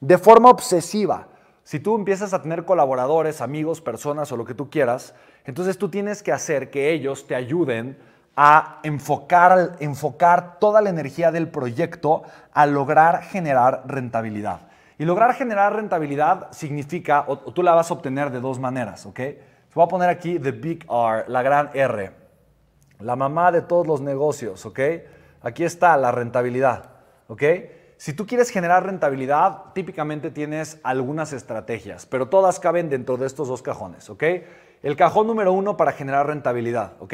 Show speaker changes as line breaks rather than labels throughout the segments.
de forma obsesiva. Si tú empiezas a tener colaboradores, amigos, personas o lo que tú quieras, entonces tú tienes que hacer que ellos te ayuden a enfocar, enfocar toda la energía del proyecto a lograr generar rentabilidad. Y lograr generar rentabilidad significa, o, tú la vas a obtener de dos maneras, ¿ok? Voy a poner aquí the big R, la gran R, la mamá de todos los negocios, ¿ok? Aquí está la rentabilidad, ¿ok? Si tú quieres generar rentabilidad, típicamente tienes algunas estrategias, pero todas caben dentro de estos dos cajones, ¿ok? El cajón número uno para generar rentabilidad, ¿ok?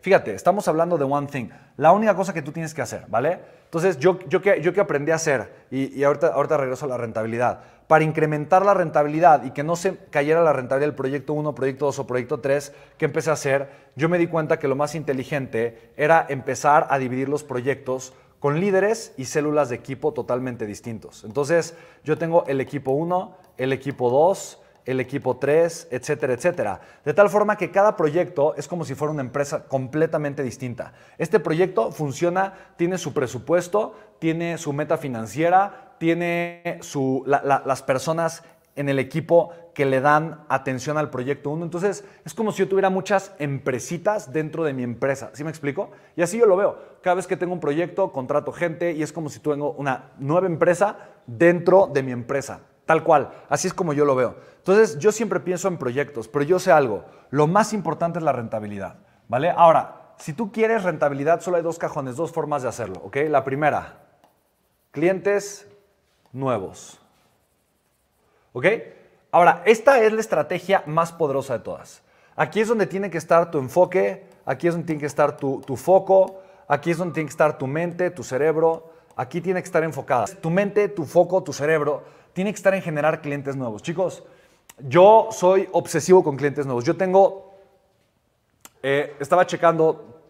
Fíjate, estamos hablando de one thing. La única cosa que tú tienes que hacer, ¿vale? Entonces, yo, yo, que, yo que aprendí a hacer, y, ahorita, ahorita regreso a la rentabilidad, para incrementar la rentabilidad y que no se cayera la rentabilidad del proyecto 1, proyecto 2 o proyecto 3, ¿qué empecé a hacer? Yo me di cuenta que lo más inteligente era empezar a dividir los proyectos con líderes y células de equipo totalmente distintos. Entonces, yo tengo el equipo 1, el equipo 2, el equipo 3, etcétera, etcétera. De tal forma que cada proyecto es como si fuera una empresa completamente distinta. Este proyecto funciona, tiene su presupuesto, tiene su meta financiera, tiene su, las personas en el equipo que le dan atención al proyecto 1. Entonces, es como si yo tuviera muchas empresitas dentro de mi empresa. ¿Sí me explico? Y así yo lo veo. Cada vez que tengo un proyecto, contrato gente y es como si tengo una nueva empresa dentro de mi empresa. Tal cual. Así es como yo lo veo. Entonces, yo siempre pienso en proyectos, pero yo sé algo. Lo más importante es la rentabilidad. ¿Vale? Ahora, si tú quieres rentabilidad, solo hay dos cajones, dos formas de hacerlo. ¿Ok? La primera, clientes nuevos. ¿Ok? Ahora, esta es la estrategia más poderosa de todas. Aquí es donde tiene que estar tu enfoque, aquí es donde tiene que estar tu, foco, aquí es donde tiene que estar tu mente, tu cerebro, aquí tiene que estar enfocada. Tu mente, tu foco, tu cerebro, tiene que estar en generar clientes nuevos. Chicos, yo soy obsesivo con clientes nuevos. Yo tengo, eh, estaba checando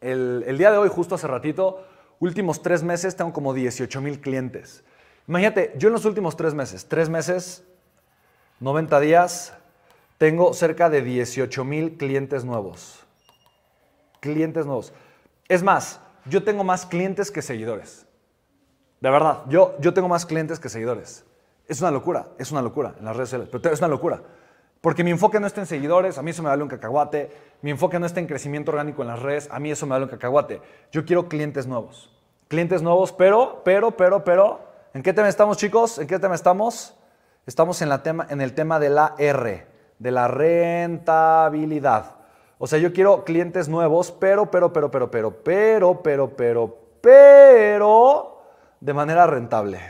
el, el, día de hoy, justo hace ratito, últimos tres meses tengo como 18 mil clientes. Imagínate, yo en los últimos tres meses, tres meses, 90 días, tengo cerca de 18 mil clientes nuevos. Clientes nuevos. Es más, yo tengo más clientes que seguidores. De verdad, yo, yo tengo más clientes que seguidores. Es una locura, es una locura en las redes sociales, pero es una locura. Porque mi enfoque no está en seguidores, a mí eso me vale un cacahuate. Mi enfoque no está en crecimiento orgánico en las redes, a mí eso me vale un cacahuate. Yo quiero clientes nuevos. Clientes nuevos, pero, pero, pero, pero, ¿En qué tema estamos, chicos? ¿En qué tema estamos? Estamos en, la tema, en el tema de la R, de la rentabilidad. O sea, yo quiero clientes nuevos, pero, pero, pero, pero, pero, pero, pero, pero, pero, de manera rentable.